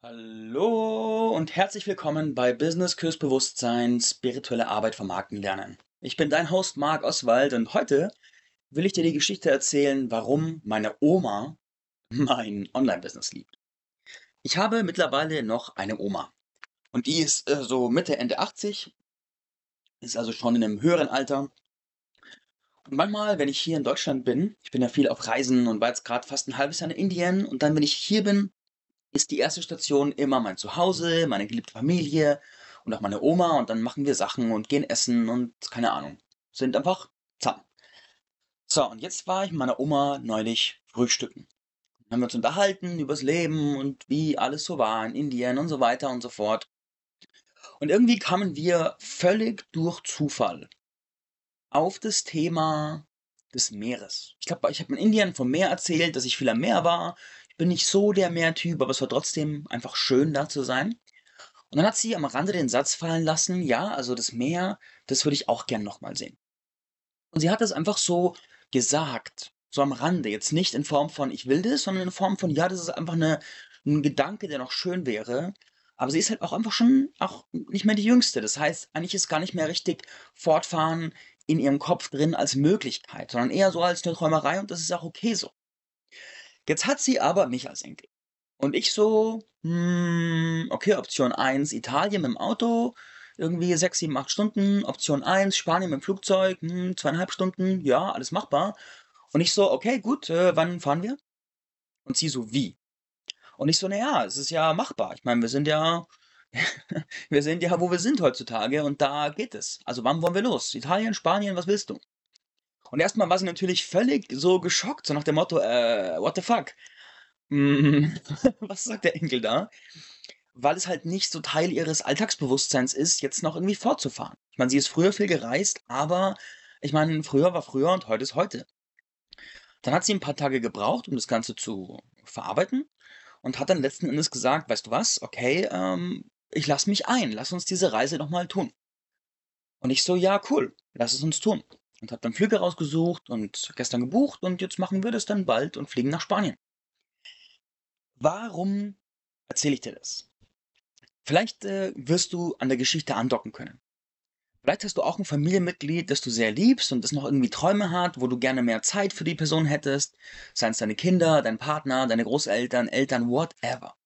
Hallo und herzlich willkommen bei Business Kurs Bewusstsein, spirituelle Arbeit vermarkten lernen. Ich bin dein Host Marc Oswald und heute will ich dir die Geschichte erzählen, warum meine Oma mein Online-Business liebt. Ich habe mittlerweile noch eine Oma und die ist äh, so Mitte, Ende 80, ist also schon in einem höheren Alter. Und manchmal, wenn ich hier in Deutschland bin, ich bin ja viel auf Reisen und war jetzt gerade fast ein halbes Jahr in Indien und dann, wenn ich hier bin, ist die erste Station immer mein Zuhause, meine geliebte Familie und auch meine Oma und dann machen wir Sachen und gehen essen und keine Ahnung. Sind einfach zusammen. So, und jetzt war ich mit meiner Oma neulich frühstücken. Dann haben wir uns unterhalten übers Leben und wie alles so war in Indien und so weiter und so fort. Und irgendwie kamen wir völlig durch Zufall auf das Thema des Meeres. Ich glaube, ich habe in Indien vom Meer erzählt, dass ich viel am Meer war bin nicht so der Meertyp, aber es war trotzdem einfach schön, da zu sein. Und dann hat sie am Rande den Satz fallen lassen, ja, also das Meer, das würde ich auch gern nochmal sehen. Und sie hat das einfach so gesagt, so am Rande, jetzt nicht in Form von ich will das, sondern in Form von ja, das ist einfach eine, ein Gedanke, der noch schön wäre. Aber sie ist halt auch einfach schon auch nicht mehr die Jüngste. Das heißt, eigentlich ist gar nicht mehr richtig fortfahren in ihrem Kopf drin als Möglichkeit, sondern eher so als eine Träumerei und das ist auch okay so. Jetzt hat sie aber mich als Enkel. Und ich so, hm, okay, Option 1 Italien mit dem Auto, irgendwie 6, 7, 8 Stunden. Option 1 Spanien mit dem Flugzeug, hm, zweieinhalb Stunden, ja, alles machbar. Und ich so, okay, gut, äh, wann fahren wir? Und sie so, wie? Und ich so, naja, es ist ja machbar. Ich meine, wir sind ja, wir sind ja, wo wir sind heutzutage und da geht es. Also wann wollen wir los? Italien, Spanien, was willst du? Und erstmal war sie natürlich völlig so geschockt, so nach dem Motto, äh, what the fuck? Mm, was sagt der Enkel da? Weil es halt nicht so Teil ihres Alltagsbewusstseins ist, jetzt noch irgendwie fortzufahren. Ich meine, sie ist früher viel gereist, aber ich meine, früher war früher und heute ist heute. Dann hat sie ein paar Tage gebraucht, um das Ganze zu verarbeiten und hat dann letzten Endes gesagt, weißt du was, okay, ähm, ich lass mich ein, lass uns diese Reise nochmal tun. Und ich so, ja, cool, lass es uns tun und habe dann Flüge rausgesucht und gestern gebucht und jetzt machen wir das dann bald und fliegen nach Spanien. Warum erzähle ich dir das? Vielleicht äh, wirst du an der Geschichte andocken können. Vielleicht hast du auch ein Familienmitglied, das du sehr liebst und das noch irgendwie Träume hat, wo du gerne mehr Zeit für die Person hättest, seien es deine Kinder, dein Partner, deine Großeltern, Eltern, whatever.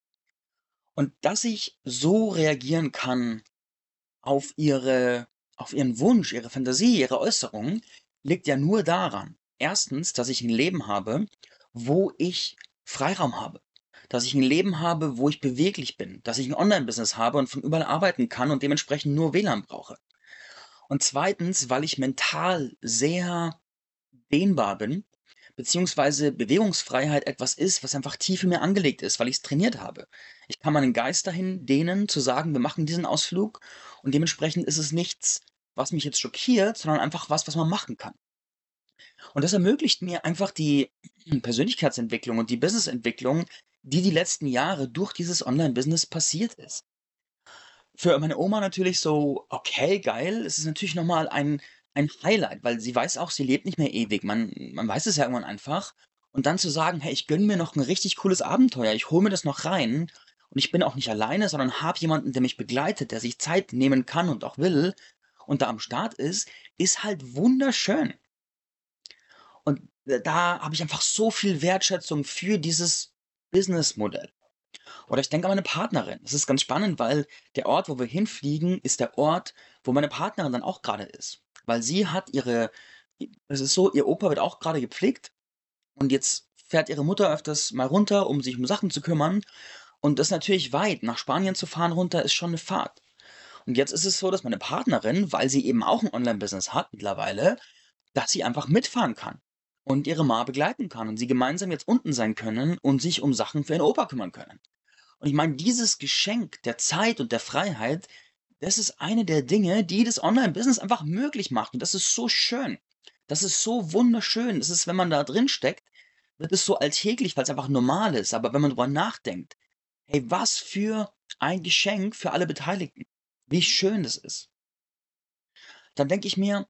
Und dass ich so reagieren kann auf ihre auf ihren Wunsch, ihre Fantasie, ihre Äußerung liegt ja nur daran, erstens, dass ich ein Leben habe, wo ich Freiraum habe. Dass ich ein Leben habe, wo ich beweglich bin. Dass ich ein Online-Business habe und von überall arbeiten kann und dementsprechend nur WLAN brauche. Und zweitens, weil ich mental sehr dehnbar bin, beziehungsweise Bewegungsfreiheit etwas ist, was einfach tief in mir angelegt ist, weil ich es trainiert habe. Ich kann meinen Geist dahin dehnen, zu sagen, wir machen diesen Ausflug und dementsprechend ist es nichts, was mich jetzt schockiert, sondern einfach was, was man machen kann. Und das ermöglicht mir einfach die Persönlichkeitsentwicklung und die Businessentwicklung, die die letzten Jahre durch dieses Online-Business passiert ist. Für meine Oma natürlich so, okay, geil, es ist natürlich nochmal ein, ein Highlight, weil sie weiß auch, sie lebt nicht mehr ewig. Man, man weiß es ja irgendwann einfach. Und dann zu sagen, hey, ich gönne mir noch ein richtig cooles Abenteuer, ich hole mir das noch rein. Und ich bin auch nicht alleine, sondern habe jemanden, der mich begleitet, der sich Zeit nehmen kann und auch will, und da am Start ist, ist halt wunderschön. Und da habe ich einfach so viel Wertschätzung für dieses Businessmodell. Oder ich denke an meine Partnerin. Das ist ganz spannend, weil der Ort, wo wir hinfliegen, ist der Ort, wo meine Partnerin dann auch gerade ist. Weil sie hat ihre, es ist so, ihr Opa wird auch gerade gepflegt und jetzt fährt ihre Mutter öfters mal runter, um sich um Sachen zu kümmern. Und das ist natürlich weit. Nach Spanien zu fahren runter ist schon eine Fahrt. Und jetzt ist es so, dass meine Partnerin, weil sie eben auch ein Online-Business hat mittlerweile, dass sie einfach mitfahren kann und ihre Ma begleiten kann und sie gemeinsam jetzt unten sein können und sich um Sachen für ihren Opa kümmern können. Und ich meine, dieses Geschenk der Zeit und der Freiheit, das ist eine der Dinge, die das Online-Business einfach möglich macht. Und das ist so schön. Das ist so wunderschön. Das ist, wenn man da drin steckt, wird es so alltäglich, weil es einfach normal ist. Aber wenn man darüber nachdenkt, hey, was für ein Geschenk für alle Beteiligten. Wie schön das ist. Dann denke ich mir,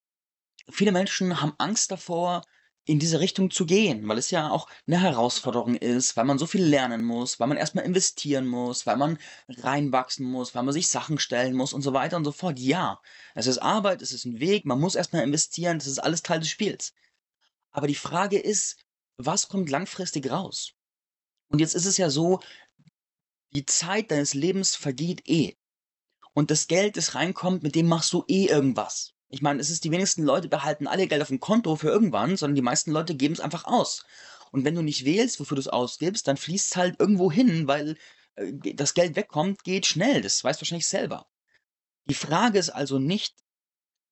viele Menschen haben Angst davor, in diese Richtung zu gehen, weil es ja auch eine Herausforderung ist, weil man so viel lernen muss, weil man erstmal investieren muss, weil man reinwachsen muss, weil man sich Sachen stellen muss und so weiter und so fort. Ja, es ist Arbeit, es ist ein Weg, man muss erstmal investieren, das ist alles Teil des Spiels. Aber die Frage ist, was kommt langfristig raus? Und jetzt ist es ja so, die Zeit deines Lebens vergeht eh. Und das Geld, das reinkommt, mit dem machst du eh irgendwas. Ich meine, es ist die wenigsten Leute behalten alle Geld auf dem Konto für irgendwann, sondern die meisten Leute geben es einfach aus. Und wenn du nicht wählst, wofür du es ausgibst, dann fließt es halt irgendwo hin, weil äh, das Geld wegkommt, geht schnell. Das weißt du wahrscheinlich selber. Die Frage ist also nicht,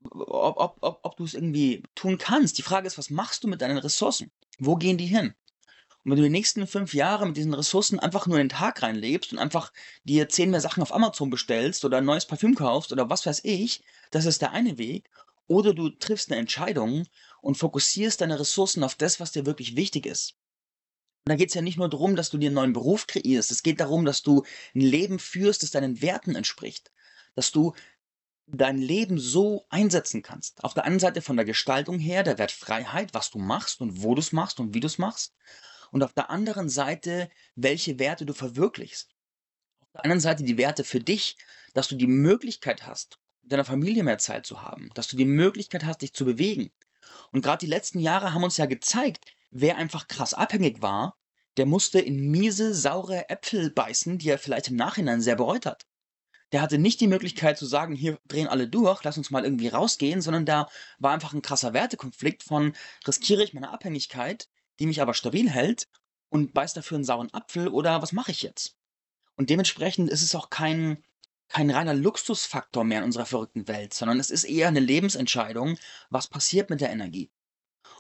ob, ob, ob, ob du es irgendwie tun kannst. Die Frage ist, was machst du mit deinen Ressourcen? Wo gehen die hin? Und wenn du die nächsten fünf Jahre mit diesen Ressourcen einfach nur in den Tag reinlebst und einfach dir zehn mehr Sachen auf Amazon bestellst oder ein neues Parfüm kaufst oder was weiß ich, das ist der eine Weg. Oder du triffst eine Entscheidung und fokussierst deine Ressourcen auf das, was dir wirklich wichtig ist. Und da geht es ja nicht nur darum, dass du dir einen neuen Beruf kreierst. Es geht darum, dass du ein Leben führst, das deinen Werten entspricht. Dass du dein Leben so einsetzen kannst. Auf der einen Seite von der Gestaltung her, der Wert Freiheit, was du machst und wo du es machst und wie du es machst und auf der anderen Seite, welche Werte du verwirklichst. Auf der anderen Seite die Werte für dich, dass du die Möglichkeit hast, deiner Familie mehr Zeit zu haben, dass du die Möglichkeit hast, dich zu bewegen. Und gerade die letzten Jahre haben uns ja gezeigt, wer einfach krass abhängig war, der musste in miese, saure Äpfel beißen, die er vielleicht im Nachhinein sehr bereut hat. Der hatte nicht die Möglichkeit zu sagen, hier drehen alle durch, lass uns mal irgendwie rausgehen, sondern da war einfach ein krasser Wertekonflikt von riskiere ich meine Abhängigkeit die mich aber stabil hält und beißt dafür einen sauren Apfel oder was mache ich jetzt? Und dementsprechend ist es auch kein, kein reiner Luxusfaktor mehr in unserer verrückten Welt, sondern es ist eher eine Lebensentscheidung, was passiert mit der Energie.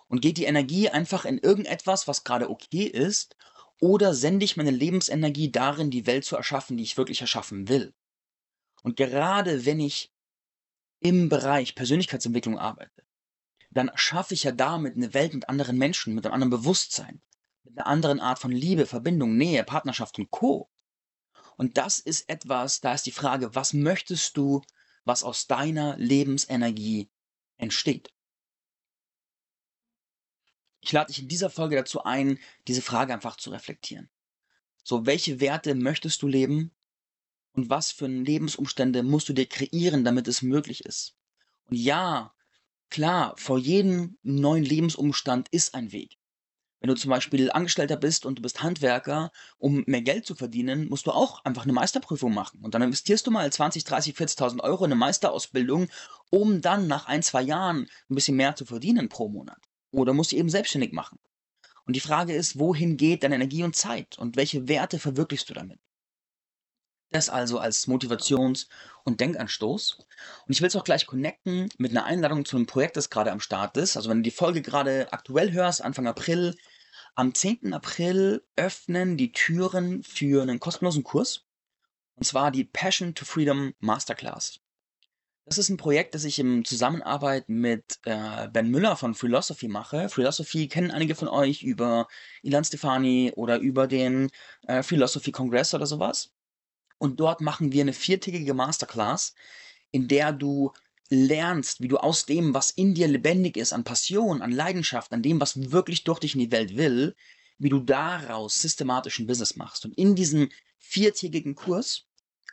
Und geht die Energie einfach in irgendetwas, was gerade okay ist, oder sende ich meine Lebensenergie darin, die Welt zu erschaffen, die ich wirklich erschaffen will? Und gerade wenn ich im Bereich Persönlichkeitsentwicklung arbeite, dann schaffe ich ja damit eine Welt mit anderen Menschen, mit einem anderen Bewusstsein, mit einer anderen Art von Liebe, Verbindung, Nähe, Partnerschaft und Co. Und das ist etwas, da ist die Frage, was möchtest du, was aus deiner Lebensenergie entsteht? Ich lade dich in dieser Folge dazu ein, diese Frage einfach zu reflektieren. So, welche Werte möchtest du leben und was für Lebensumstände musst du dir kreieren, damit es möglich ist? Und ja, Klar, vor jedem neuen Lebensumstand ist ein Weg. Wenn du zum Beispiel Angestellter bist und du bist Handwerker, um mehr Geld zu verdienen, musst du auch einfach eine Meisterprüfung machen. Und dann investierst du mal 20, 30, 40.000 Euro in eine Meisterausbildung, um dann nach ein, zwei Jahren ein bisschen mehr zu verdienen pro Monat. Oder musst du eben selbstständig machen. Und die Frage ist, wohin geht deine Energie und Zeit? Und welche Werte verwirklichst du damit? Das also als Motivations- und Denkanstoß. Und ich will es auch gleich connecten mit einer Einladung zu einem Projekt, das gerade am Start ist. Also wenn du die Folge gerade aktuell hörst, Anfang April, am 10. April öffnen die Türen für einen kostenlosen Kurs. Und zwar die Passion to Freedom Masterclass. Das ist ein Projekt, das ich in Zusammenarbeit mit äh, Ben Müller von Philosophy mache. Philosophy kennen einige von euch über Ilan Stefani oder über den äh, Philosophy Kongress oder sowas. Und dort machen wir eine viertägige Masterclass, in der du lernst, wie du aus dem, was in dir lebendig ist, an Passion, an Leidenschaft, an dem, was wirklich durch dich in die Welt will, wie du daraus systematischen Business machst. Und in diesem viertägigen Kurs,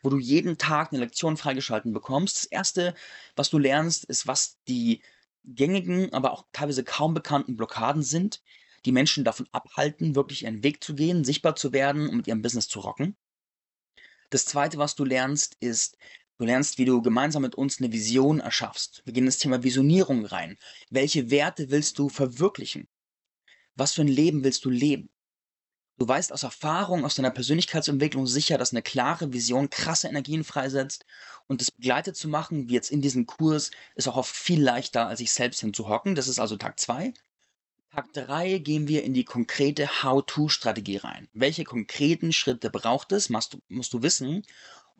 wo du jeden Tag eine Lektion freigeschalten bekommst, das erste, was du lernst, ist, was die gängigen, aber auch teilweise kaum bekannten Blockaden sind, die Menschen davon abhalten, wirklich ihren Weg zu gehen, sichtbar zu werden und mit ihrem Business zu rocken. Das zweite, was du lernst, ist, du lernst, wie du gemeinsam mit uns eine Vision erschaffst. Wir gehen ins Thema Visionierung rein. Welche Werte willst du verwirklichen? Was für ein Leben willst du leben? Du weißt aus Erfahrung, aus deiner Persönlichkeitsentwicklung sicher, dass eine klare Vision krasse Energien freisetzt und das begleitet zu machen, wie jetzt in diesem Kurs, ist auch oft viel leichter, als sich selbst hinzuhocken. Das ist also Tag zwei. Tag 3 gehen wir in die konkrete How-to-Strategie rein. Welche konkreten Schritte braucht es, musst du, musst du wissen.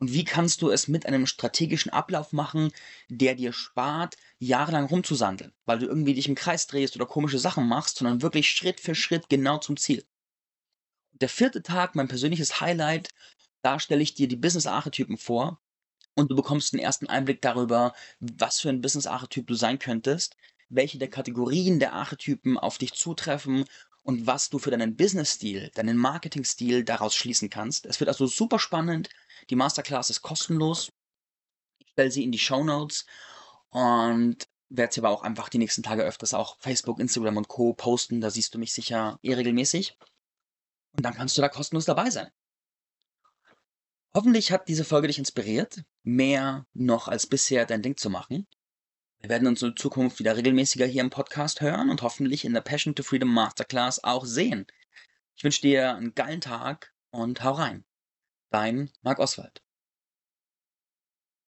Und wie kannst du es mit einem strategischen Ablauf machen, der dir spart, jahrelang rumzusandeln, weil du irgendwie dich im Kreis drehst oder komische Sachen machst, sondern wirklich Schritt für Schritt genau zum Ziel. Der vierte Tag, mein persönliches Highlight, da stelle ich dir die Business-Archetypen vor und du bekommst den ersten Einblick darüber, was für ein Business-Archetyp du sein könntest, welche der Kategorien der Archetypen auf dich zutreffen und was du für deinen Business-Stil, deinen Marketing-Stil daraus schließen kannst. Es wird also super spannend. Die Masterclass ist kostenlos. Ich stelle sie in die Show Notes und werde sie aber auch einfach die nächsten Tage öfters auch Facebook, Instagram und Co. posten. Da siehst du mich sicher eh regelmäßig. Und dann kannst du da kostenlos dabei sein. Hoffentlich hat diese Folge dich inspiriert, mehr noch als bisher dein Ding zu machen. Wir werden uns in Zukunft wieder regelmäßiger hier im Podcast hören und hoffentlich in der Passion to Freedom Masterclass auch sehen. Ich wünsche dir einen geilen Tag und hau rein. Dein Marc Oswald.